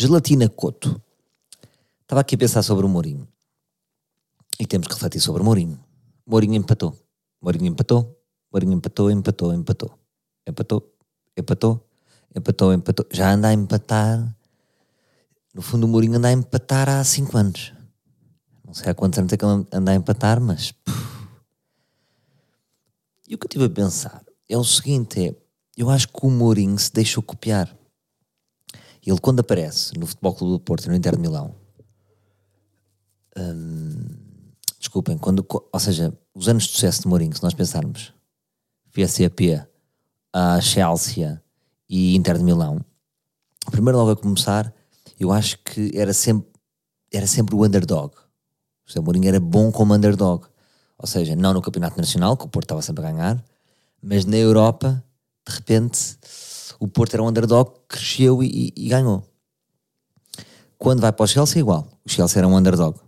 Gelatina Coto. Estava aqui a pensar sobre o Mourinho. E temos que refletir sobre o Mourinho. Mourinho empatou. Mourinho empatou. Mourinho empatou, empatou, empatou. Empatou, empatou, empatou, empatou. Já anda a empatar. No fundo, o Mourinho anda a empatar há 5 anos. Não sei há quantos anos é que ele anda a empatar, mas. E o que eu estive a pensar é o seguinte: é, eu acho que o Mourinho se deixou copiar. Ele, quando aparece no Futebol Clube do Porto no Inter de Milão, hum, desculpem, quando, ou seja, os anos de sucesso de Mourinho, se nós pensarmos PSAP, a Chelsea e Inter de Milão, primeiro logo a começar, eu acho que era sempre, era sempre o underdog. O Mourinho era bom como underdog. Ou seja, não no Campeonato Nacional, que o Porto estava sempre a ganhar, mas na Europa, de repente, o Porto era um underdog, cresceu e, e, ganhou. Quando vai para o Chelsea, igual. O Chelsea era um underdog.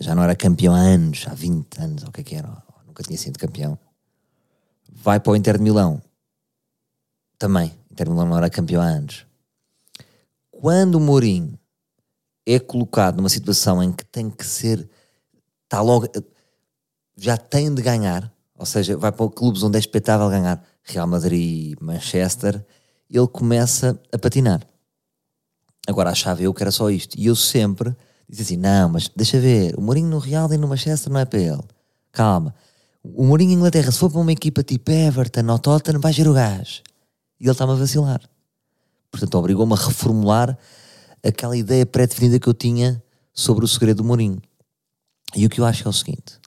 Já não era campeão há anos, há 20 anos, ou o que é que era, nunca tinha sido campeão. Vai para o Inter de Milão, também. Inter de Milão não era campeão há anos. Quando o Mourinho é colocado numa situação em que tem que ser, está logo, já tem de ganhar, ou seja, vai para clubes onde é expectável ganhar, Real Madrid, Manchester, ele começa a patinar. Agora achava eu que era só isto. E eu sempre disse assim: não, mas deixa ver, o Mourinho no Real e no Manchester não é para ele. Calma. O Mourinho em Inglaterra, se for para uma equipa tipo Everton ou Tottenham, vai ser o gás. E ele está-me a vacilar. Portanto, obrigou-me a reformular aquela ideia pré-definida que eu tinha sobre o segredo do Mourinho. E o que eu acho é o seguinte: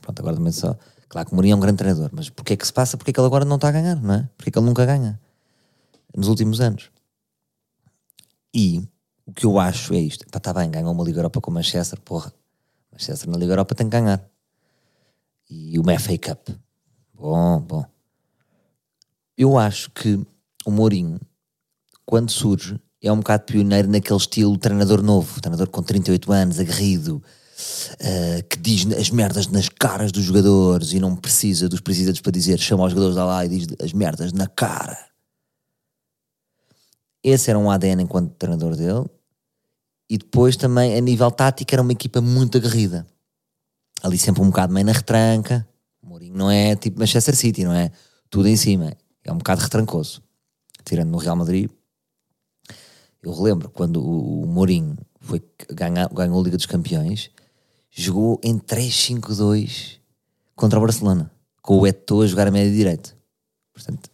pronto, agora também só Claro que o Mourinho é um grande treinador, mas porquê é que se passa? Porquê é que ele agora não está a ganhar, não é? Porquê é que ele nunca ganha? Nos últimos anos. E o que eu acho é isto. Está tá bem, ganhou uma Liga Europa com o Manchester, porra. Manchester na Liga Europa tem que ganhar. E uma FA Cup. Bom, bom. Eu acho que o Mourinho, quando surge, é um bocado pioneiro naquele estilo treinador novo, treinador com 38 anos, aguerrido, uh, que diz as merdas nas caras dos jogadores e não precisa dos presidentes para dizer, chama os jogadores lá e diz as merdas na cara. Esse era um ADN enquanto treinador dele. E depois também, a nível tático, era uma equipa muito aguerrida. Ali sempre um bocado meio na retranca. O Mourinho não é tipo Manchester City, não é? Tudo em cima. É um bocado retrancoso. Tirando no Real Madrid. Eu relembro quando o Mourinho foi ganhar, ganhou a Liga dos Campeões jogou em 3-5-2 contra o Barcelona, com o Eto'o a jogar a média direita. Portanto,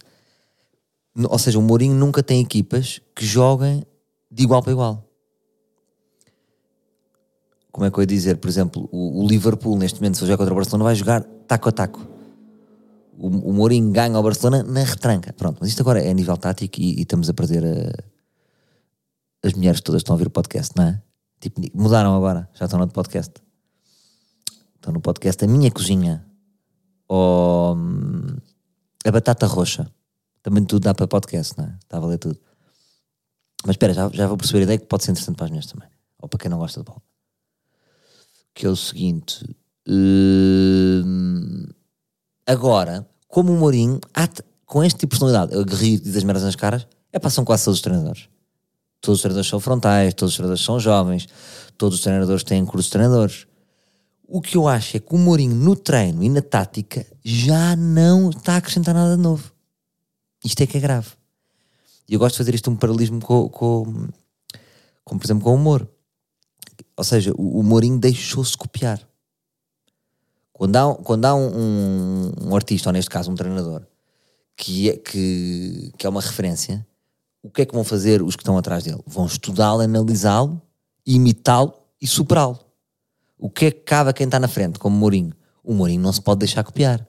ou seja, o Mourinho nunca tem equipas que joguem de igual para igual. Como é que eu ia dizer? Por exemplo, o, o Liverpool, neste momento, se jogar contra o Barcelona, vai jogar taco a taco. O, o Mourinho ganha ao Barcelona na retranca. Pronto, mas isto agora é a nível tático e, e estamos a perder a, as mulheres todas estão a ouvir o podcast, não é? Tipo, mudaram agora, já estão no podcast. Estou no podcast A Minha Cozinha. Ou hum, A Batata Roxa. Também tudo dá para podcast, não é? Está a valer tudo. Mas espera, já, já vou perceber a ideia que pode ser interessante para as minhas também. Ou para quem não gosta de bola. Que é o seguinte. Hum, agora, como o Mourinho, com este tipo de personalidade, aguerrido e das merdas nas caras, é são quase todos os treinadores. Todos os treinadores são frontais, todos os treinadores são jovens, todos os treinadores têm cursos de treinadores. O que eu acho é que o Mourinho no treino e na tática já não está a acrescentar nada de novo. Isto é que é grave. E eu gosto de fazer isto um paralelismo com, com, com por exemplo, com o humor. Ou seja, o, o Mourinho deixou-se copiar. Quando há, quando há um, um, um, artista, ou neste caso um treinador, que é, que, que é uma referência, o que é que vão fazer os que estão atrás dele? Vão estudá-lo, analisá-lo, imitá-lo e superá-lo. O que é que cabe a quem está na frente, como Mourinho? O Mourinho não se pode deixar copiar.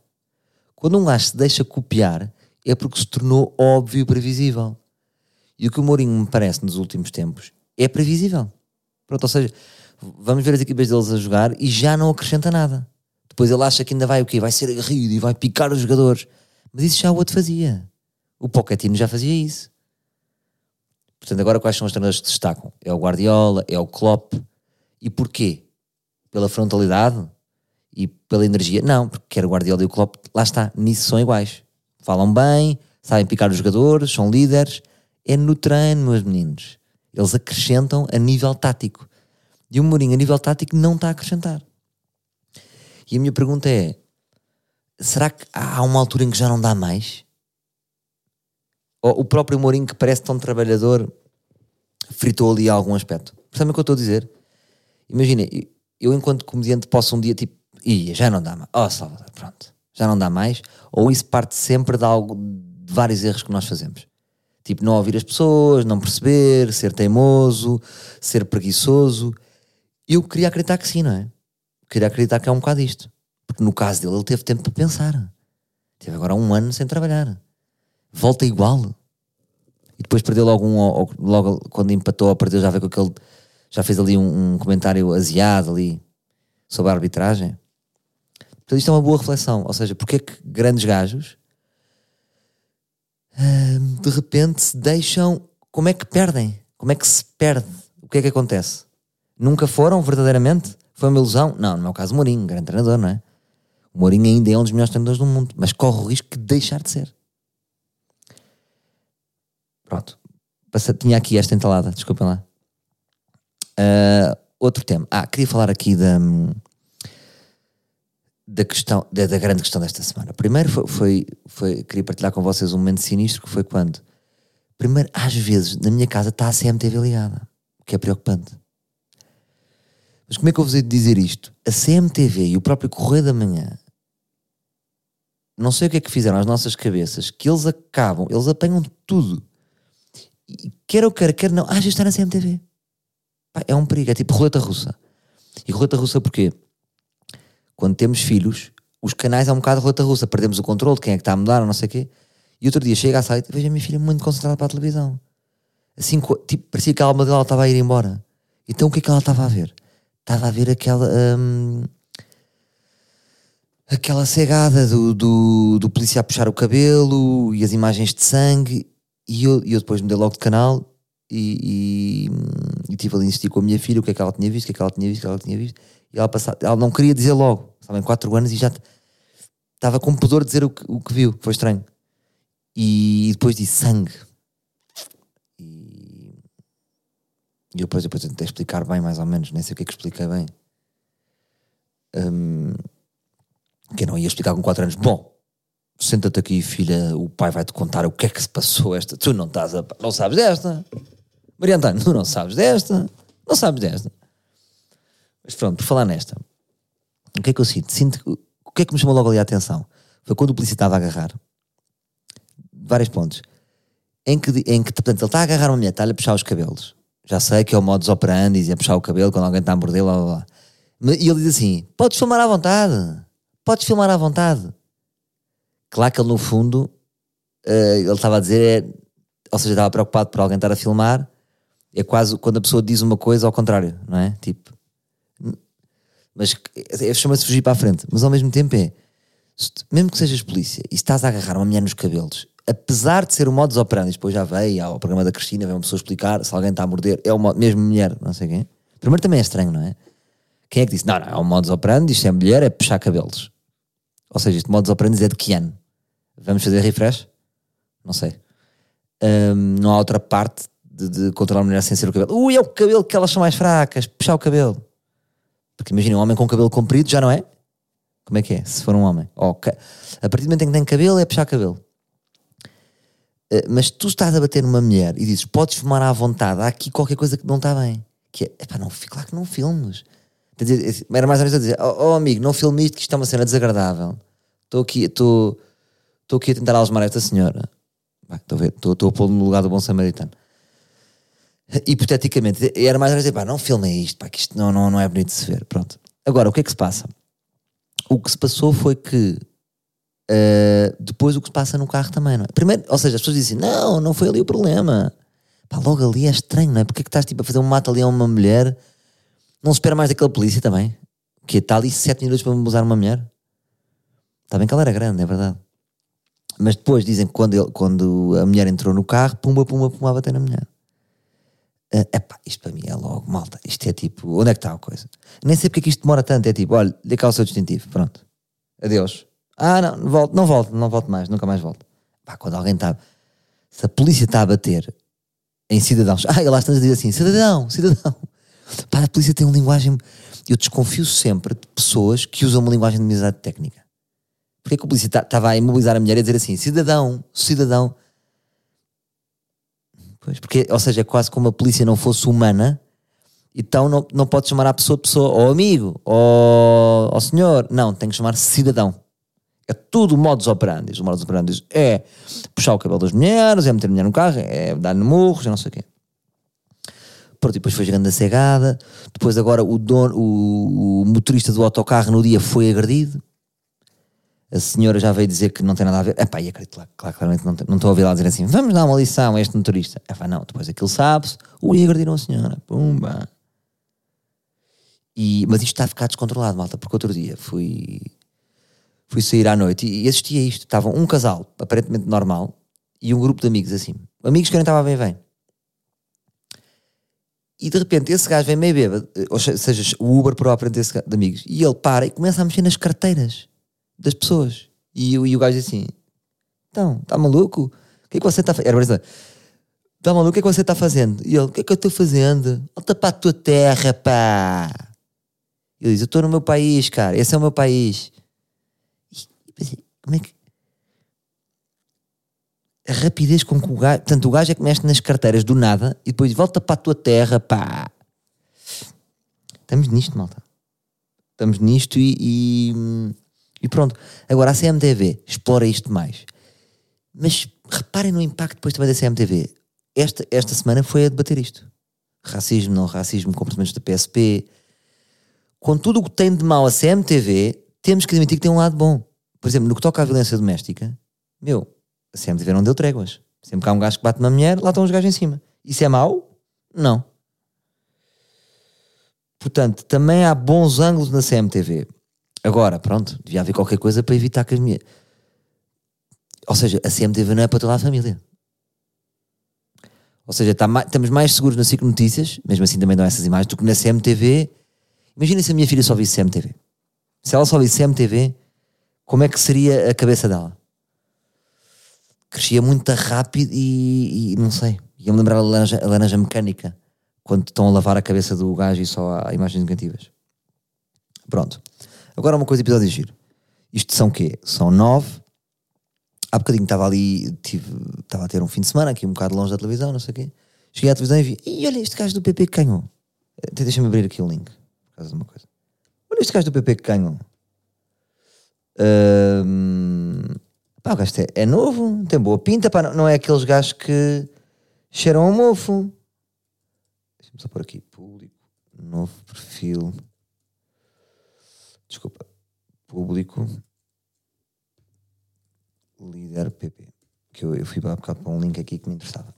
Quando um gajo se deixa copiar, é porque se tornou óbvio e previsível. E o que o Mourinho me parece nos últimos tempos é previsível. Pronto, ou seja, vamos ver as equipas deles a jogar e já não acrescenta nada. Depois ele acha que ainda vai o quê? Vai ser aguerrido e vai picar os jogadores. Mas isso já o outro fazia. O Pochettino já fazia isso. Portanto, agora quais são os treinadores que destacam? É o Guardiola, é o Klopp. E porquê? Pela frontalidade e pela energia. Não, porque quer o Guardiola e o Klopp, lá está, nisso são iguais. Falam bem, sabem picar os jogadores, são líderes, é no treino, meus meninos. Eles acrescentam a nível tático. E o Mourinho, a nível tático, não está a acrescentar. E a minha pergunta é: será que há uma altura em que já não dá mais? Ou o próprio Mourinho, que parece tão trabalhador, fritou ali algum aspecto? Percebem o que eu estou a dizer? Imagina, eu enquanto comediante posso um dia tipo, ia, já não dá mais. Oh, Salvador, pronto, já não dá mais. Ou isso parte sempre de, algo, de vários erros que nós fazemos. Tipo, não ouvir as pessoas, não perceber, ser teimoso, ser preguiçoso. Eu queria acreditar que sim, não é? Queria acreditar que é um bocado isto. Porque no caso dele, ele teve tempo para pensar. Teve agora um ano sem trabalhar. Volta igual. E depois perdeu logo um, logo quando empatou, perdeu, já veio com aquele. Já fez ali um, um comentário aziado ali sobre a arbitragem. Portanto, isto é uma boa reflexão. Ou seja, porque é que grandes gajos hum, de repente se deixam. Como é que perdem? Como é que se perde? O que é que acontece? Nunca foram verdadeiramente? Foi uma ilusão? Não, no meu caso, Mourinho, grande treinador, não é? O Mourinho ainda é um dos melhores treinadores do mundo, mas corre o risco de deixar de ser. Pronto. Tinha aqui esta entalada, desculpem lá. Uh, outro tema. Ah, queria falar aqui da, da questão, da, da, grande questão desta semana. Primeiro foi, foi, foi, queria partilhar com vocês um momento sinistro que foi quando, primeiro, às vezes, na minha casa está a CMTV ligada, o que é preocupante. Mas como é que eu vos hei de dizer isto? A CMTV e o próprio Correio da Manhã, não sei o que é que fizeram às nossas cabeças, que eles acabam, eles apanham tudo. Quer eu quero, quer não, ah, já está na CMTV. É um perigo, é tipo roleta russa. E roleta russa porquê? Quando temos filhos, os canais é um bocado roleta russa, perdemos o controle de quem é que está a mudar não sei o quê. E outro dia chega à site, vejo a minha filha muito concentrada para a televisão. Assim, tipo, parecia que a alma dela estava a ir embora. Então o que é que ela estava a ver? estava a ver aquela. Hum, aquela cegada do, do, do polícia a puxar o cabelo e as imagens de sangue. E eu, eu depois me dei logo de canal e, e, e tive ali a insistir com a minha filha o que é que ela tinha visto, o que é que ela tinha visto, o que ela tinha visto. E ela, passava, ela não queria dizer logo, estava em 4 anos e já estava com pudor de dizer o que, o que viu, foi estranho. E depois disse sangue. E depois, depois tentei explicar bem, mais ou menos, nem sei o que é que expliquei bem. Um, que eu não ia explicar com 4 anos. Bom, senta-te aqui, filha, o pai vai-te contar o que é que se passou esta. Tu não estás a. Não sabes desta. Maria Antônio, tu não sabes desta. Não sabes desta. Mas pronto, por falar nesta, o que é que eu sinto? Sinto. O que é que me chamou logo ali a atenção? Foi quando o polícia estava a agarrar. Vários pontos. Em que, em que portanto, ele está a agarrar uma mulher, está-lhe a puxar os cabelos. Já sei que é o modus operandi e a puxar o cabelo quando alguém está a morder, lá, lá, lá. E ele diz assim: Podes filmar à vontade. Podes filmar à vontade. Claro que ele, no fundo, uh, ele estava a dizer, é, ou seja, estava preocupado por alguém estar a filmar. É quase quando a pessoa diz uma coisa ao contrário, não é? Tipo, mas é, chama-se fugir para a frente. Mas ao mesmo tempo é, mesmo que sejas polícia e estás a agarrar uma mulher nos cabelos apesar de ser o modus operandi, depois já veio ao programa da Cristina, veio uma pessoa explicar se alguém está a morder, é o mesmo mulher, não sei quem. Primeiro também é estranho, não é? Quem é que disse? Não, não, é o modus operandi, isto é mulher, é puxar cabelos. Ou seja, este modus operandi é de que ano? Vamos fazer refresh? Não sei. Um, não há outra parte de, de, controlar a mulher sem ser o cabelo. Ui, é o cabelo que elas são mais fracas, puxar o cabelo. Porque imagina um homem com cabelo comprido, já não é? Como é que é? Se for um homem. Okay. A partir do momento em que tem cabelo, é puxar cabelo. Eh, mas tu estás a bater numa mulher e dizes podes fumar à vontade, há aqui qualquer coisa que não está bem. Que é, epá, não, claro que não filmes. Era mais ou menos a dizer: oh, oh, amigo, não filme isto, que isto é uma cena desagradável. Estou aqui, estou, aqui a tentar algemar esta senhora. Estou a estou, a pôr no lugar do bom samaritano. Hipoteticamente, era mais ou menos dizer: pá, não filmem isto, pá, que isto não, não, não é bonito de se ver. Pronto. Agora, o que é que se passa? O que se passou foi que Uh, depois o que se passa no carro também, não é? Primeiro, ou seja, as pessoas dizem não, não foi ali o problema. Pá, logo ali é estranho, não é? Porque é que estás tipo, a fazer um mato ali a uma mulher? Não espera mais daquela polícia também? Que está ali 7 minutos para usar uma mulher? Está bem que ela era grande, é verdade. Mas depois dizem que quando, ele, quando a mulher entrou no carro, pumba, pumba, pumba, a bater na mulher. Uh, epá, isto para mim é logo, malta. Isto é tipo, onde é que está a coisa? Nem sei porque é que isto demora tanto. É tipo, olha, dê cá o seu distintivo, pronto. Adeus. Ah, não, volto, não volto, não volto mais, nunca mais volto. Pá, quando alguém está. Se a polícia está a bater em cidadãos. Ah, e lá estamos a dizer assim: cidadão, cidadão. Pá, a polícia tem uma linguagem. Eu desconfio sempre de pessoas que usam uma linguagem de amizade técnica. Porquê que a polícia estava a imobilizar a mulher e a dizer assim: cidadão, cidadão? Pois, porque, ou seja, é quase como a polícia não fosse humana, então não, não pode chamar a pessoa pessoa, ou amigo, ou, ou senhor. Não, tem que chamar cidadão. É tudo modus operandi. O modus operandi é puxar o cabelo das mulheres, é meter a mulher no carro, é dar-lhe murros, é não sei o quê. Pronto, depois foi grande a cegada. Depois agora o, dono, o, o motorista do autocarro no dia foi agredido. A senhora já veio dizer que não tem nada a ver. Epá, e acredito lá, claro, claramente não, não estou a ouvir lá dizer assim, vamos dar uma lição a este motorista. Epá, não, depois aquilo sabe-se, ui, agrediram a senhora, pumba. E, mas isto está a ficar descontrolado, malta, porque outro dia fui fui sair à noite e, e assisti a isto. Estavam um casal, aparentemente normal, e um grupo de amigos assim. Amigos que eu não estava bem bem. E de repente esse gajo vem meio bêbado, ou seja, o Uber próprio desse de amigos, e ele para e começa a mexer nas carteiras das pessoas. E, e o gajo assim: Então, está maluco? O que é que você está fazendo? Era Está maluco? O que é que você está fazendo? E ele: O que é que eu estou fazendo? Volta para a tua terra, pá. Ele diz: Eu estou no meu país, cara. Esse é o meu país pensei, como é que. A rapidez com que o gajo. Portanto, o gajo é que mexe nas carteiras do nada e depois volta para a tua terra, pá. Estamos nisto, malta. Estamos nisto e, e, e pronto. Agora, a CMTV explora isto mais. Mas reparem no impacto depois também da CMTV. Esta, esta semana foi a debater isto. Racismo, não racismo, comportamentos da PSP. Com tudo o que tem de mal a CMTV, temos que admitir que tem um lado bom por exemplo, no que toca à violência doméstica, meu, a CMTV não deu tréguas. Sempre que há um gajo que bate uma mulher, lá estão os gajos em cima. Isso é mau? Não. Portanto, também há bons ângulos na CMTV. Agora, pronto, devia haver qualquer coisa para evitar que as minhas. Ou seja, a CMTV não é para toda a família. Ou seja, está mais, estamos mais seguros na Ciclo Notícias, mesmo assim também dão essas imagens, do que na CMTV. Imagina se a minha filha só visse CMTV. Se ela só visse CMTV, como é que seria a cabeça dela? Crescia muito rápido e, e não sei. Ia-me lembrar a laranja, a laranja mecânica quando estão a lavar a cabeça do gajo e só há imagens negativas. Pronto. Agora uma coisa, episódio giro. Isto são quê? São nove. Há bocadinho estava ali, tive, estava a ter um fim de semana aqui um bocado longe da televisão, não sei o quê. Cheguei à televisão e vi, e olha este gajo do PP que ganhou. Deixa-me abrir aqui o link, por causa de uma coisa. Olha este gajo do PP que ganhou. Um, pá, o gajo é, é, novo, tem boa pinta, pá, não, não é aqueles gajos que cheiram a mofo. Deixa-me só pôr aqui, público, novo perfil. Desculpa, público, líder PP. Que eu, eu fui para, para um link aqui que me interessava.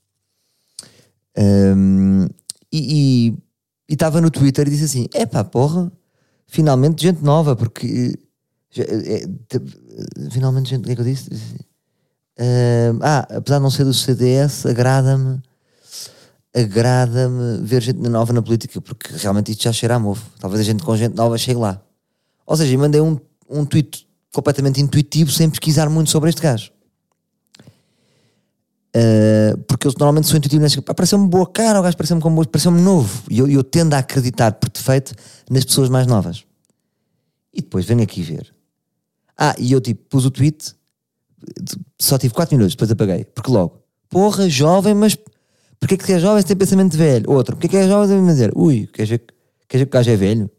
Um, e estava no Twitter e disse assim: é pá, porra, finalmente gente nova, porque é, finalmente, gente, o que é que eu disse? Uh, ah, apesar de não ser do CDS, agrada-me agrada-me ver gente nova na política, porque realmente isto já cheira a mofo. Talvez a gente com gente nova chegue lá. Ou seja, mandei um, um tweet completamente intuitivo, sem pesquisar muito sobre este gajo. Uh, porque eu normalmente sou intuitivo nesse pareceu-me boa cara, o gajo pareceu-me como pareceu-me novo. E eu, eu tendo a acreditar por defeito nas pessoas mais novas. E depois venho aqui ver ah, e eu tipo pus o tweet, só tive 4 minutos, depois apaguei. Porque logo, porra, jovem, mas porquê que é jovem se tem pensamento de velho? Outro, porquê que é jovem dizer, ui, quer dizer que o gajo é velho?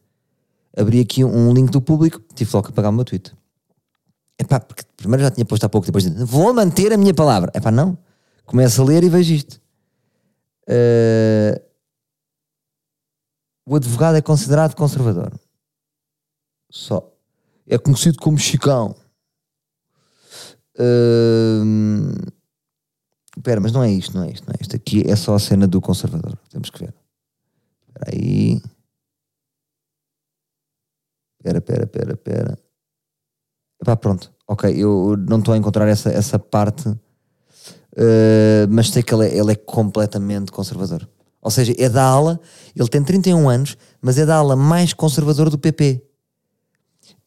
Abri aqui um, link do público, tive logo que apagar o meu tweet. Epá, porque primeiro já tinha posto há pouco, depois vou manter a minha palavra. Epá, não. Começo a ler e vejo isto. Uh, o advogado é considerado conservador. Só é conhecido como Chicão. Espera, uh, mas não é isto, não é isto, não é isto. Aqui é só a cena do conservador. Temos que ver. Espera aí. Espera, espera, espera, espera. Epá, pronto. Ok, eu não estou a encontrar essa, essa parte, uh, mas sei que ele é, ele é completamente conservador. Ou seja, é da ala, ele tem 31 anos, mas é da ala mais conservadora do PP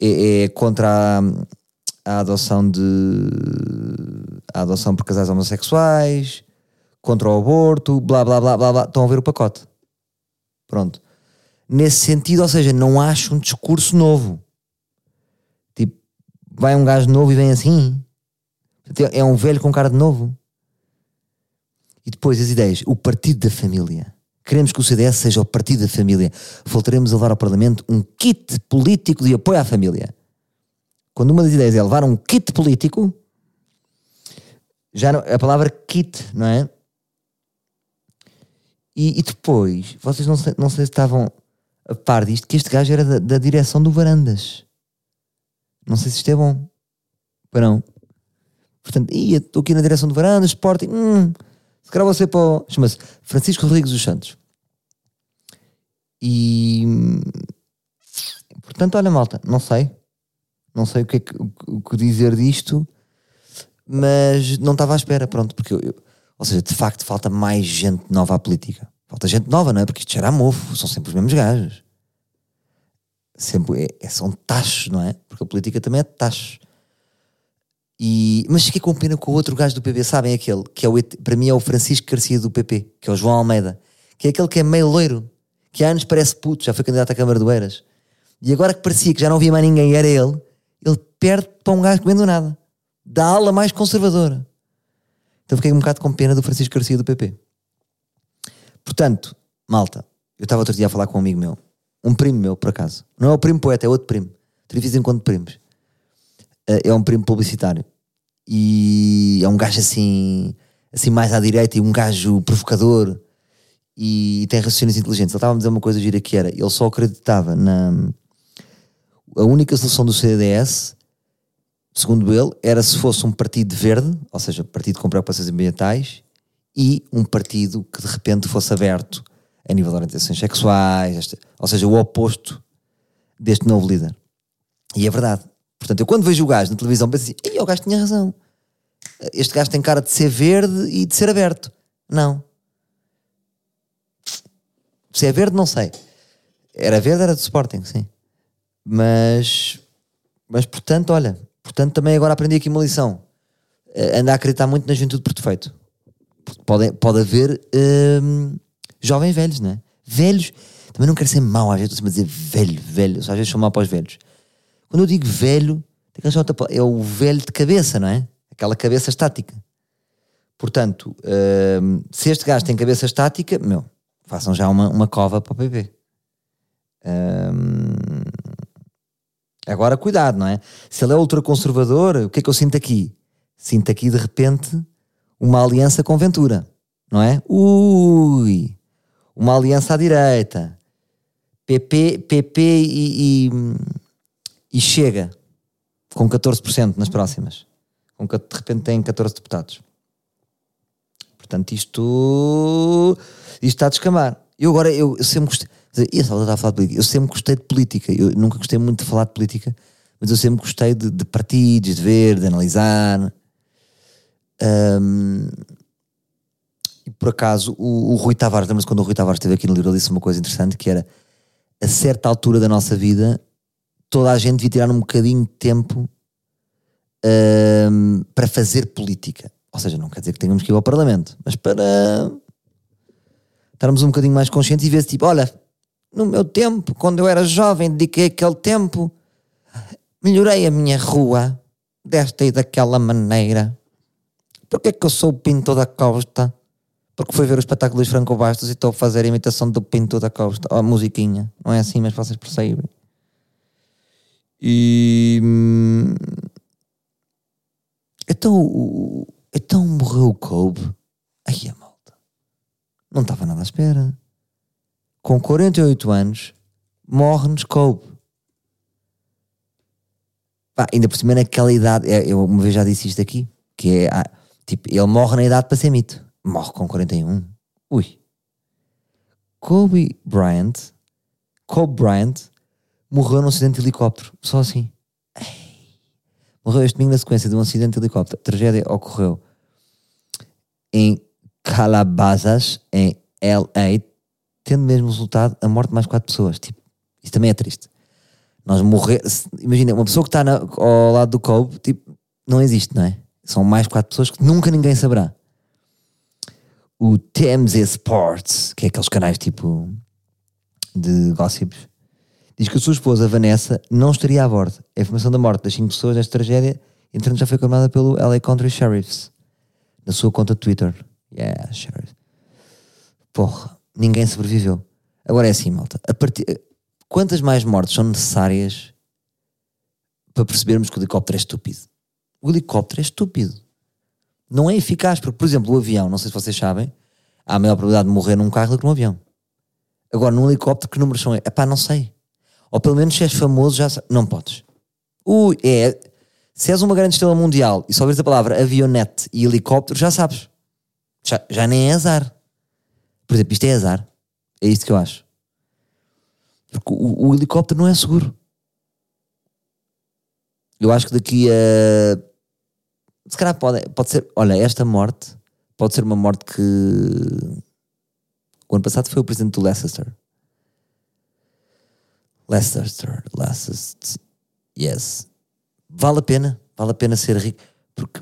é, é contra a, a, adoção de a adoção por casais homossexuais, contra o aborto, blá blá blá blá blá, estão a ver o pacote. Pronto. Nesse sentido, ou seja, não acho um discurso novo. Tipo, vai um gajo novo e vem assim. É um velho com cara de novo. E depois as ideias. O partido da família. Queremos que o CDS seja o partido da família. Voltaremos a levar ao Parlamento um kit político de apoio à família. Quando uma das ideias é levar um kit político, já não, a palavra kit, não é? E, e, depois, vocês não não sei se estavam a par disto, que este gajo era da, da direção do Varandas. Não sei se isto é bom. Para não. Portanto, estou aqui na direção do Varandas, Sporting. Hum, se calhar você para o. Chama-se Francisco Rodrigues dos Santos. E. Portanto, olha, malta, não sei. Não sei o que, é que, o que dizer disto, mas não estava à espera, pronto, porque eu, eu, ou seja, de facto falta mais gente nova à política. Falta gente nova, não é? Porque isto era mofo, são sempre os mesmos gajos. Sempre, é, é, são tachos, não é? Porque a política também é tachos. E, mas fiquei com pena com o outro gajo do PP, sabem aquele, que é o, para mim é o Francisco Garcia do PP, que é o João Almeida, que é aquele que é meio loiro, que há anos parece puto, já foi candidato à Câmara do Eiras. E agora que parecia que já não havia mais ninguém, era ele, ele perde para um gajo que vem do nada, da ala mais conservadora. Então fiquei um bocado com pena do Francisco Garcia do PP. Portanto, malta, eu estava outro dia a falar com um amigo meu, um primo meu, por acaso. Não é o primo poeta, é outro primo. Televisão enquanto primos. Eh, é um primo publicitário. E é um gajo assim, assim mais à direita e um gajo provocador e tem raciocínios inteligentes. Ele estava a dizer uma coisa gira que era, ele só acreditava na... A única solução do CDS segundo ele, era se fosse um partido verde, ou seja, partido com preocupações ambientais, e um partido que de repente fosse aberto a nível de orientações sexuais, ou seja, o oposto deste novo líder. E é verdade. Portanto, eu quando vejo o gajo na televisão penso assim, Ei, o gajo tinha razão. Este gajo tem cara de ser verde e de ser aberto. Não. Se é verde, não sei. Era verde, era de Sporting, sim. Mas, mas portanto, olha, Portanto, também agora aprendi aqui uma lição. Uh, anda a acreditar muito na juventude por defeito. Pode, pode haver uh, jovens velhos, não é? Velhos, também não quero ser mau, às vezes estou a dizer velho, velho, às vezes sou mau para os velhos. Quando eu digo velho, é o velho de cabeça, não é? Aquela cabeça estática. Portanto, uh, se este gajo tem cabeça estática, meu, façam já uma, uma cova para o PP. Agora, cuidado, não é? Se ele é ultraconservador, o que é que eu sinto aqui? Sinto aqui, de repente, uma aliança com Ventura, não é? Ui! Uma aliança à direita. PP, PP e, e, e chega com 14% nas próximas. Com, de repente tem 14 deputados. Portanto, isto, isto está a descamar. Eu agora, eu, eu sempre gostei e está a falar de política. Eu sempre gostei de política. Eu nunca gostei muito de falar de política, mas eu sempre gostei de, de partidos, de ver, de analisar. Um, e por acaso, o, o Rui Tavares, lembra-se quando o Rui Tavares esteve aqui no livro, ele disse uma coisa interessante que era a certa altura da nossa vida, toda a gente devia tirar um bocadinho de tempo um, para fazer política. Ou seja, não quer dizer que tenhamos que ir ao Parlamento, mas para estarmos um bocadinho mais conscientes e ver se tipo, olha, no meu tempo, quando eu era jovem, dediquei aquele tempo, melhorei a minha rua desta e daquela maneira. Porquê que eu sou o Pinto da Costa? Porque fui ver o espetáculo dos Franco Bastos e estou a fazer a imitação do Pinto da Costa, a musiquinha. Não é assim, mas vocês percebem. E. Hum, então, então morreu o Kobe. Aí a malta. Não estava nada à espera com 48 anos, morre-nos Kobe. Pá, ainda por cima naquela idade, é, eu uma vez já disse isto aqui, que é, ah, tipo, ele morre na idade para ser mito. Morre com 41. Ui. Kobe Bryant, Kobe Bryant, morreu num acidente de helicóptero. Só assim. Morreu este domingo na sequência de um acidente de helicóptero. A tragédia ocorreu em Calabasas, em LA, tendo mesmo resultado a morte de mais quatro pessoas. Tipo, isso também é triste. Nós morrer. Imagina, uma pessoa que está ao lado do Kobe, tipo, não existe, não é? São mais quatro pessoas que nunca ninguém saberá. o TMZ Sports, que é aqueles canais tipo de gossips, diz que a sua esposa Vanessa não estaria a bordo. A informação da morte das cinco pessoas nesta tragédia, entretanto, já foi confirmada pelo LA Country Sheriffs na sua conta de Twitter. Yeah, Sheriff. Porra, ninguém sobreviveu. Agora é assim, malta. Partir... Quantas mais mortes são necessárias para percebermos que o helicóptero é estúpido? O helicóptero é estúpido. Não é eficaz, porque, por exemplo, o avião, não sei se vocês sabem, há maior probabilidade de morrer num carro do que num avião. Agora, num helicóptero, que números são? É pá, não sei. Ou pelo menos se és famoso, já não podes. Ui, é. Se és uma grande estrela mundial e só vês a palavra avionete e helicóptero, já sabes. Já, já nem é azar. Por exemplo, isto é azar. É isto que eu acho. Porque o, o helicóptero não é seguro. Eu acho que daqui a. Se calhar pode, pode ser. Olha, esta morte pode ser uma morte que. O ano passado foi o presidente do Leicester. Leicester, Leicester. Yes. Vale a pena. Vale a pena ser rico. Porque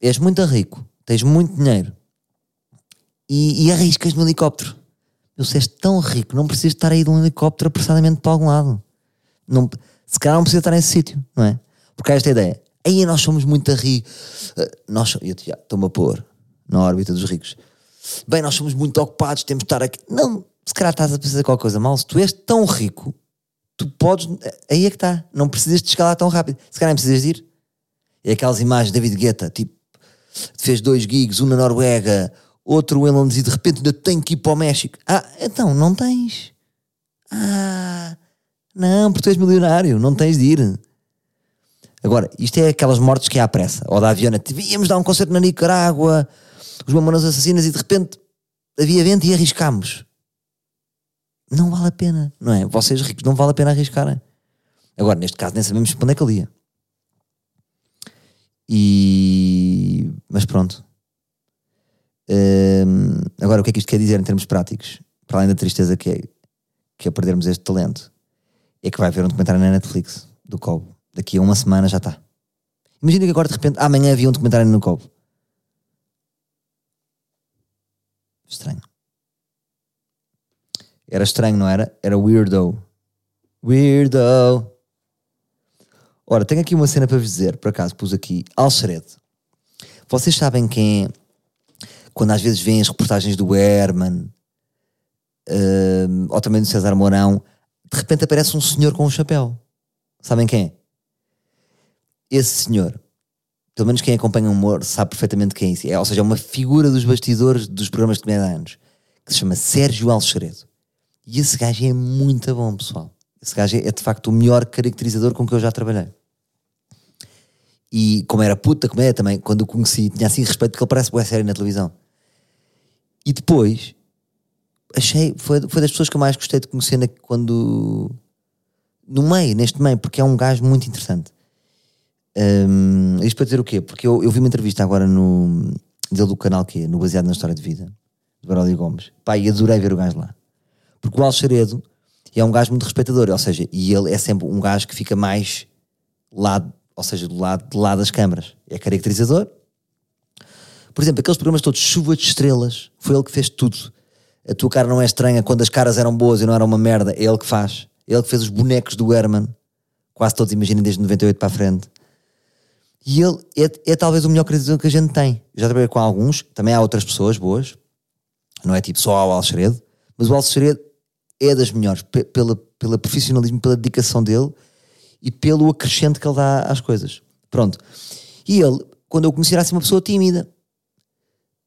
és muito rico, tens muito dinheiro e, e arriscas no helicóptero. Eu se és tão rico, não precisas estar aí de um helicóptero apressadamente para algum lado. Não, se calhar não precisa estar nesse sítio, não é? Porque há esta ideia. Aí nós somos muito ricos. Uh, nós, eu estou-me a pôr na órbita dos ricos. Bem, nós somos muito ocupados, temos de estar aqui. Não, se calhar estás a pensar qualquer coisa mal. Se tu és tão rico, tu podes. Aí é que está. Não precisas de escalar tão rápido. Se calhar não precisas de ir. É aquelas imagens de David Guetta, tipo, fez dois gigs, um na Noruega, outro em Londres e de repente ainda tenho que ir para o México. Ah, então não tens. Ah, não, porque tu és milionário, não tens de ir. Agora, isto é aquelas mortes que há à pressa. Ou da aviona, devíamos dar um concerto na Nicarágua, os mamonas assassinas e de repente havia vento e arriscámos. Não vale a pena, não é? Vocês ricos não vale a pena arriscarem. Agora, neste caso, nem sabemos para onde é que ele ia. E... Mas pronto. Hum, agora, o que é que isto quer dizer em termos práticos? Para além da tristeza que é, que é perdermos este talento, é que vai haver um documentário na Netflix do Cobo. Daqui a uma semana já está. Imagina que agora de repente amanhã havia um documentário no Cobo. Estranho. Era estranho, não era? Era weirdo. Weirdo. Ora, tenho aqui uma cena para vos dizer, por acaso pus aqui, Alxeredo. Vocês sabem quem é quando às vezes vêm as reportagens do Herman uh, ou também do César Mourão, de repente aparece um senhor com um chapéu. Sabem quem é? Esse senhor, pelo menos quem acompanha o humor sabe perfeitamente quem é. é ou seja, é uma figura dos bastidores dos programas de comédia há anos, que se chama Sérgio Alxeredo. E esse gajo é muito bom, pessoal. Esse gajo é, é de facto o melhor caracterizador com que eu já trabalhei. E como era puta comédia também, quando o conheci, tinha assim respeito porque ele parece boa série na televisão. E depois, achei, foi, foi das pessoas que eu mais gostei de conhecer na, quando. no meio, neste meio, porque é um gajo muito interessante. Um, isto para dizer o quê? Porque eu, eu vi uma entrevista agora no. dele do canal que no Baseado na História de Vida, de Barólio Gomes. Pá, e adorei ver o gajo lá. Porque o Alxaredo é um gajo muito respeitador, ou seja, e ele é sempre um gajo que fica mais lá ou seja, do lado, do lado das câmaras. É caracterizador. Por exemplo, aqueles programas todos, Chuva de Estrelas, foi ele que fez tudo. A tua cara não é estranha quando as caras eram boas e não eram uma merda, é ele que faz. É ele que fez os bonecos do Herman, quase todos, imaginem, desde 98 para a frente. E ele é, é talvez o melhor caracterizador que a gente tem. Já trabalhei com alguns, também há outras pessoas boas, não é tipo só o Alxeredo, mas o Alxeredo é das melhores, pela, pela profissionalismo, pela dedicação dele e pelo acrescente que ele dá às coisas. Pronto. E ele, quando eu conheci, era assim uma pessoa tímida.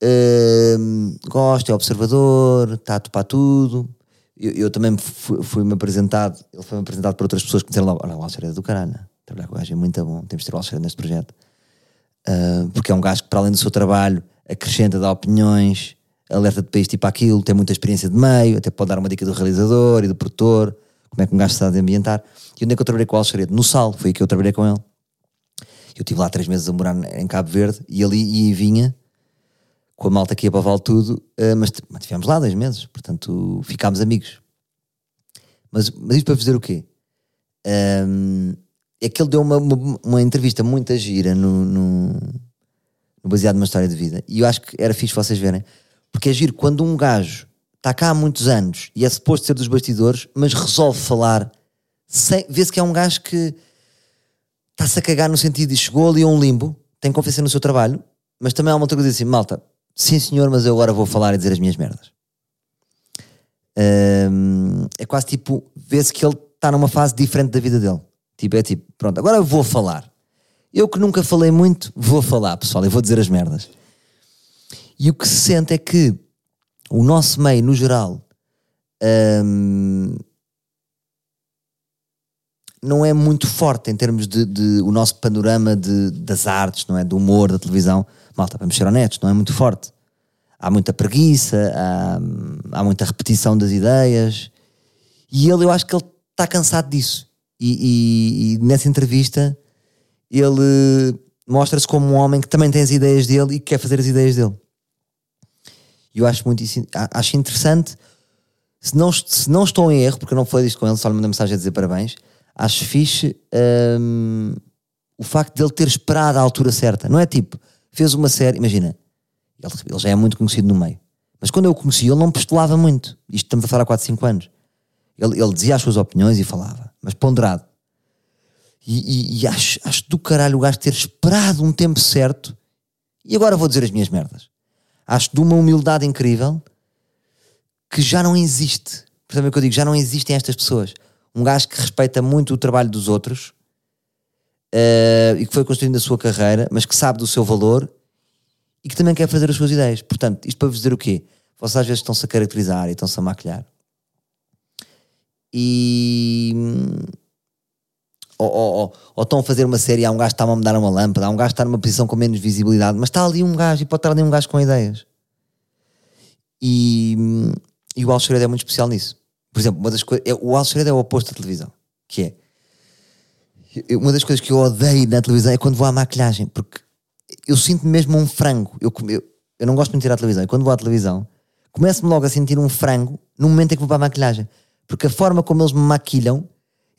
Uh, gosta, é observador, está a topar tudo. Eu, eu também fui-me fui apresentado, ele foi-me apresentado por outras pessoas que me disseram olha, o Alxer é do caralho, trabalhar com o gajo é muito bom, temos de ter o Alxer neste projeto. Uh, porque é um gajo que, para além do seu trabalho, acrescenta, dá opiniões, alerta-te para isto e para aquilo, tem muita experiência de meio, até pode dar uma dica do realizador e do produtor, como é que um gajo está a ambientar. E onde é que eu trabalhei com o Alxaredo? No Sal, foi aí que eu trabalhei com ele. Eu estive lá três meses a morar em Cabo Verde e ali e vinha com a malta que ia para tudo, uh, mas, mas tivemos lá dois meses, portanto ficámos amigos. Mas, mas isto para dizer o quê? É que ele deu uma, uma, uma entrevista muito gira no, no, no, baseado numa história de vida e eu acho que era fixe vocês verem Porque é giro quando um gajo está cá há muitos anos e é suposto ser dos bastidores, mas resolve falar, vê-se que é um gajo que está-se a cagar no sentido de chegou ali a um limbo, tem confiança no seu trabalho, mas também há uma outra coisa assim, malta, sim senhor, mas eu agora vou falar e dizer as minhas merdas. É quase tipo, vê-se que ele está numa fase diferente da vida dele. Tipo, é tipo, pronto, agora eu vou falar. Eu que nunca falei muito, vou falar, pessoal, e vou dizer as merdas. E o que se sente é que o nosso meio, no geral, hum, não é muito forte em termos de, de o nosso panorama de, das artes, não é? Do humor, da televisão. Malta, vamos ser honestos, não é muito forte. Há muita preguiça, há, há muita repetição das ideias. E ele, eu acho que ele está cansado disso. E, e, e nessa entrevista, ele mostra-se como um homem que também tem as ideias dele e que quer fazer as ideias dele. E eu acho muito acho interessante. Se não, se não estou em erro, porque eu não falei disto com ele, só lhe mandei mensagem a dizer parabéns acho fixe um, o facto de ele ter esperado a altura certa. Não é tipo, fez uma série, imagina, ele, ele, já é muito conhecido no meio. Mas quando eu o conheci, ele não postulava muito. Isto estamos a falar há 4, 5 anos. Ele, ele dizia as suas opiniões e falava, mas ponderado. E, e, e, acho, acho do caralho o gajo ter esperado um tempo certo e agora vou dizer as minhas merdas. Acho de uma humildade incrível que já não existe. É o que eu digo, já não existem estas pessoas um gajo que respeita muito o trabalho dos outros uh, e que foi construindo a sua carreira, mas que sabe do seu valor e que também quer fazer as suas ideias. Portanto, isto para vos dizer o quê? Vocês às vezes estão-se a caracterizar e estão-se a maquilhar. E. Ou, ou, ou, estão a fazer uma série, há um gajo que está a mudar uma lâmpada, há um gajo que está numa posição com menos visibilidade, mas está ali um gajo e pode estar ali um gajo com ideias. E, e o Alxeredo é muito especial nisso. Por exemplo, uma das coisas. É, o Alfredo é o oposto da televisão. Que é. Uma das coisas que eu odeio na televisão é quando vou à maquilhagem, porque eu sinto-me mesmo um frango. Eu, eu, eu não gosto muito de ir à televisão. E quando vou à televisão, começo-me logo a sentir um frango no momento em que vou para a maquilhagem. Porque a forma como eles me maquilham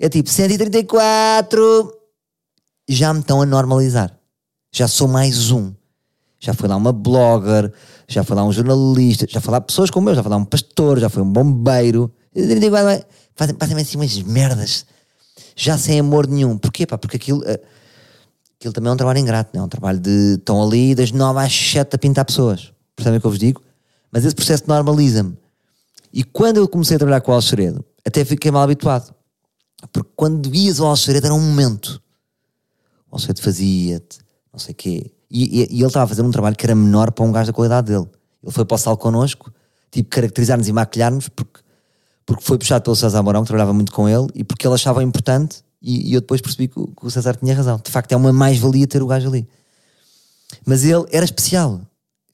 é tipo 134. Já me estão a normalizar. Já sou mais um. Já foi lá uma blogger, já foi lá um jornalista, já foi lá pessoas como eu, já foi lá um pastor, já foi um bombeiro fazem, fazem assim umas merdas já sem amor nenhum. Porquê? Pá? Porque aquilo, eh, aquilo também é um trabalho ingrato, não é? um trabalho de estão ali das 9 às 7 a pintar pessoas. Percebem o que eu vos digo? Mas esse processo normaliza-me. E quando eu comecei a trabalhar com o Alxeredo, até fiquei mal habituado. Porque quando ias ao Alxeredo era um momento. O Alxeredo fazia-te, não sei o quê. E, e, e, ele estava a fazer um trabalho que era menor para um gajo da qualidade dele. Ele foi para o sal connosco, tipo, caracterizar-nos e maquilhar-nos, porque porque foi puxado pelo César Mourão, que trabalhava muito com ele, e porque ele achava importante, e, e eu depois percebi que, que, o César tinha razão. De facto, é uma mais-valia ter o gajo ali. Mas ele era especial.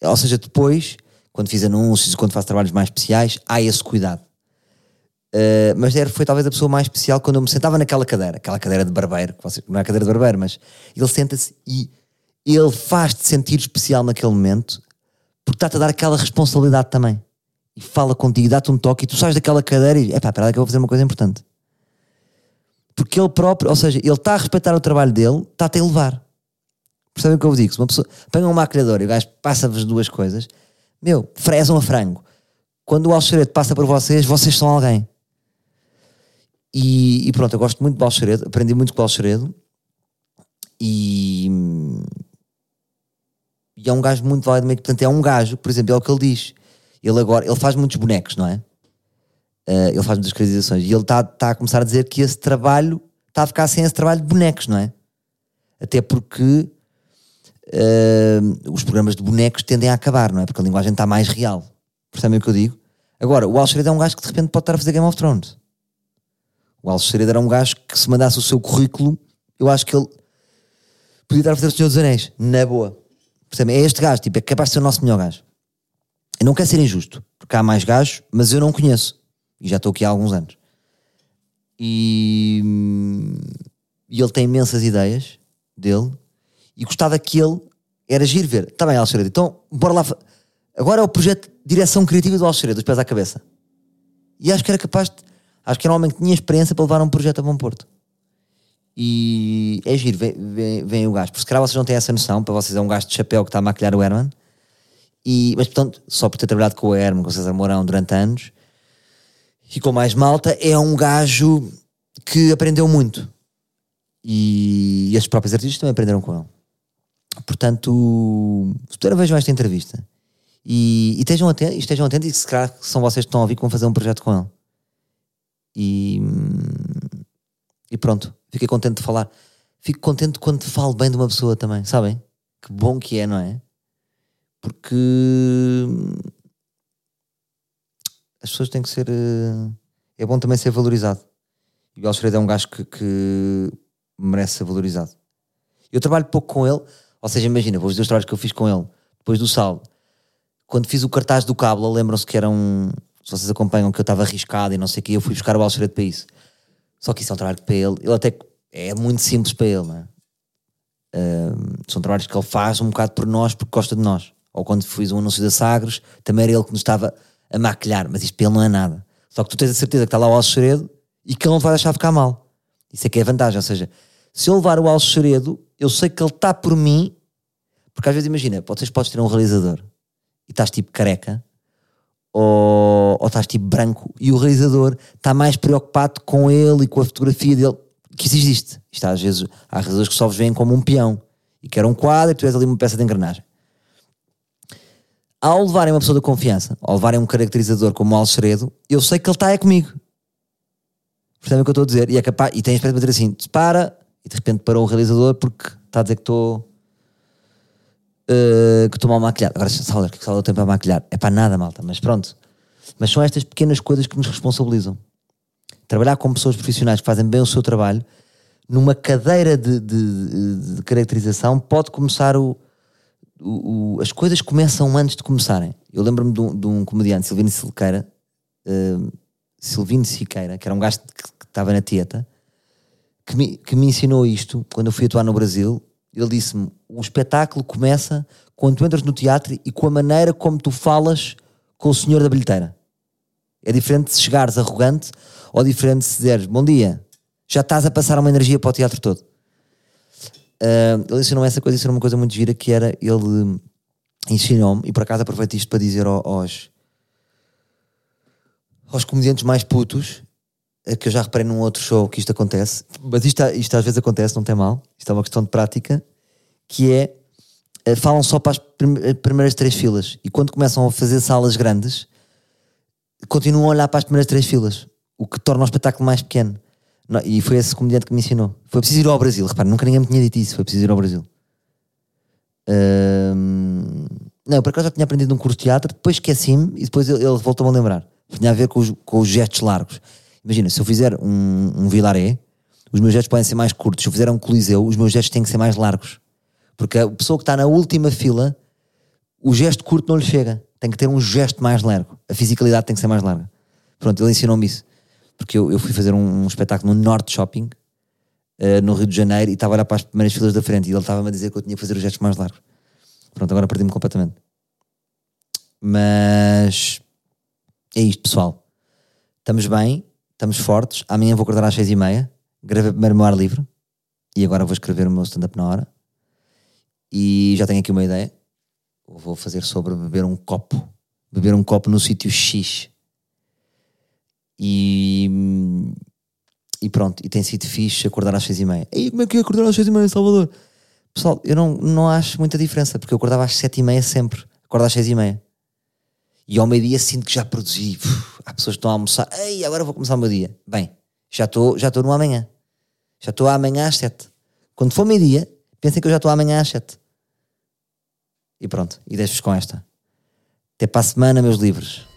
Ou seja, depois, quando fiz anúncios, quando faço trabalhos mais especiais, há esse cuidado. Uh, mas era, foi talvez a pessoa mais especial quando eu me sentava naquela cadeira, aquela cadeira de barbeiro, não é cadeira de barbeiro, mas ele senta-se e ele faz-te sentir especial naquele momento porque está-te a dar aquela responsabilidade também e fala contigo, dá-te um toque e tu sais daquela cadeira e é pá, espera que eu vou fazer uma coisa importante. Porque ele próprio, ou seja, ele está a respeitar o trabalho dele, está-te a elevar. Percebem o que eu vos digo? Se uma pessoa pega um maquilhador e o gajo passa-vos duas coisas, meu, fresam a frango. Quando o Alxeredo passa por vocês, vocês são alguém. E, e pronto, eu gosto muito do Alxeredo, aprendi muito com o Alxeredo e, e é um gajo muito válido, portanto é um gajo, por exemplo, é o que ele diz ele agora, ele faz muitos bonecos, não é? Uh, ele faz muitas caracterizações e ele está tá a começar a dizer que esse trabalho está a ficar sem esse trabalho de bonecos, não é? Até porque uh, os programas de bonecos tendem a acabar, não é? Porque a linguagem está mais real. Percebem o que eu digo? Agora, o Alxeredo é um gajo que de repente pode estar a fazer Game of Thrones. O Alxeredo era um gajo que se mandasse o seu currículo, eu acho que ele podia estar a fazer o Senhor dos Anéis, na boa. Percebem? É este gajo, tipo, é capaz de ser o nosso melhor gajo. Eu não quero ser injusto, porque há mais gajos, mas eu não conheço. E já estou aqui há alguns anos. E, e ele tem imensas ideias dele. E gostava que ele era giro ver. Está bem, Alxeredo, então bora lá. Agora é o projeto de direção criativa do Alxeredo, dos pés à cabeça. E acho que era capaz de. Acho que era um homem que tinha experiência para levar um projeto a Bom Porto. E é giro, vem, vem, vem o gajo. Porque se calhar vocês não têm essa noção, para vocês é um gajo de chapéu que está a maquilhar o Herman E, mas, portanto, só por ter trabalhado com o Herman, com o César Mourão durante anos e com mais malta, é um gajo que aprendeu muito. E, e próprios artistas também aprenderam com ele. Portanto, futura vejam esta entrevista e, e estejam atentos, estejam atentos e se calhar são vocês que estão a ouvir que vão fazer um projeto com ele. E, e pronto, fiquei contente de falar. Fico contente quando falo bem de uma pessoa também, sabem? Que bom que é, não é? Porque as pessoas têm que ser. Eh, é bom também ser valorizado. E o Alfredo é um gajo que, que merece ser valorizado. Eu trabalho pouco com ele, ou seja, imagina, vou dizer os trabalhos que eu fiz com ele depois do sal. Quando fiz o cartaz do Cábula, lembram-se que era um. Se vocês acompanham, que eu estava arriscado e não sei o que, eu fui buscar o Alfredo para isso. Só que isso é um trabalho para ele. Ele até é muito simples para ele, não é? São trabalhos que ele faz um bocado por nós, porque gosta de nós. Ou quando fiz um anúncio da Sagres, também era ele que nos estava a maquilhar, mas isto para ele não é nada. Só que tu tens a certeza que está lá o Alceredo e que ele não vai deixar ficar mal. Isso é que é a vantagem. Ou seja, se eu levar o Alceredo, eu sei que ele está por mim, porque às vezes imagina, vocês podes ter um realizador e estás tipo careca, ou, ou estás tipo branco, e o realizador está mais preocupado com ele e com a fotografia dele, que isso existe. Isto às vezes há realizadores que só vos veem como um peão e quer um quadro e tu és ali uma peça de engrenagem. Ao levarem uma pessoa de confiança, ao levarem um caracterizador como o Alceredo, eu sei que ele está é comigo. Percebem o que eu estou a dizer? E é capaz, e tem a de dizer assim: para, e de repente parou o realizador porque está a dizer que estou uh, que estou mal maquilhado. Agora, Salvador, que Salvador tem para maquilhar? É para nada, malta, mas pronto. Mas são estas pequenas coisas que nos responsabilizam. Trabalhar com pessoas profissionais que fazem bem o seu trabalho, numa cadeira de, de, de caracterização, pode começar o, o, o, As coisas começam antes de começarem. Eu lembro-me de, um, de um comediante, Silvino Siqueira, uh, Silvino Siqueira, que era um gajo que estava na tieta, que me, que me ensinou isto quando eu fui atuar no Brasil ele disse-me: o espetáculo começa quando tu entras no teatro e com a maneira como tu falas com o senhor da bilheteira. É diferente se chegares arrogante ou diferente se dizeres bom dia, já estás a passar uma energia para o teatro todo. Uh, ele ensinou essa coisa, isso era uma coisa muito gira que era ele ensinou-me, e por acaso aproveito isto para dizer aos, aos comediantes mais putos que eu já reparei num outro show que isto acontece, mas isto, isto às vezes acontece, não tem mal, isto é uma questão de prática, que é eh, falam só para as eh, primeiras três filas e quando começam a fazer salas grandes continuam a olhar para as primeiras três filas, o que torna o espetáculo mais pequeno. E foi esse comediante que me ensinou. Foi preciso ir ao Brasil, repare, nunca ninguém me tinha dito isso, foi preciso ir ao Brasil. Não, por acaso já tinha aprendido um curso de teatro, depois esqueci-me e depois ele voltou-me a lembrar. Tinha a ver com os, com os gestos largos. Imagina, se eu fizer um, um vilaré, os meus gestos podem ser mais curtos. Se eu fizer um coliseu, os meus gestos têm que ser mais largos. Porque a pessoa que está na última fila, o gesto curto não lhe chega. Tem que ter um gesto mais largo. A fisicalidade tem que ser mais larga. Pronto, ele ensinou-me isso. Porque eu, eu fui fazer um, um, espetáculo no Norte Shopping, uh, no Rio de Janeiro, e estava a olhar para as primeiras filas da frente. E ele estava-me a dizer que eu tinha que fazer os gestos mais largos. Pronto, agora perdi-me completamente. Mas é isto, pessoal. Estamos bem estamos fortes. Amanhã vou acordar às seis e meia. Gravei primeiro o meu ar livre. E agora vou escrever o meu stand-up na hora. E já tenho aqui uma ideia. Vou fazer sobre beber um copo. Beber um copo no sítio X. E, e pronto. E tem sido fixe acordar às seis e meia. E como é que é acordar às seis e meia, Salvador? Pessoal, eu não, não acho muita diferença. Porque eu acordava às sete e meia sempre. Acordo às seis e meia. E ao meio-dia sinto que já produzi. Uf, há pessoas que estão a almoçar. Ei, agora vou começar o meu dia. Bem, já estou já no amanhã. Já estou amanhã às sete. Quando for meio-dia, pensem que eu já estou amanhã às sete. E pronto. E deixo-vos com esta. Até para a semana, meus livros.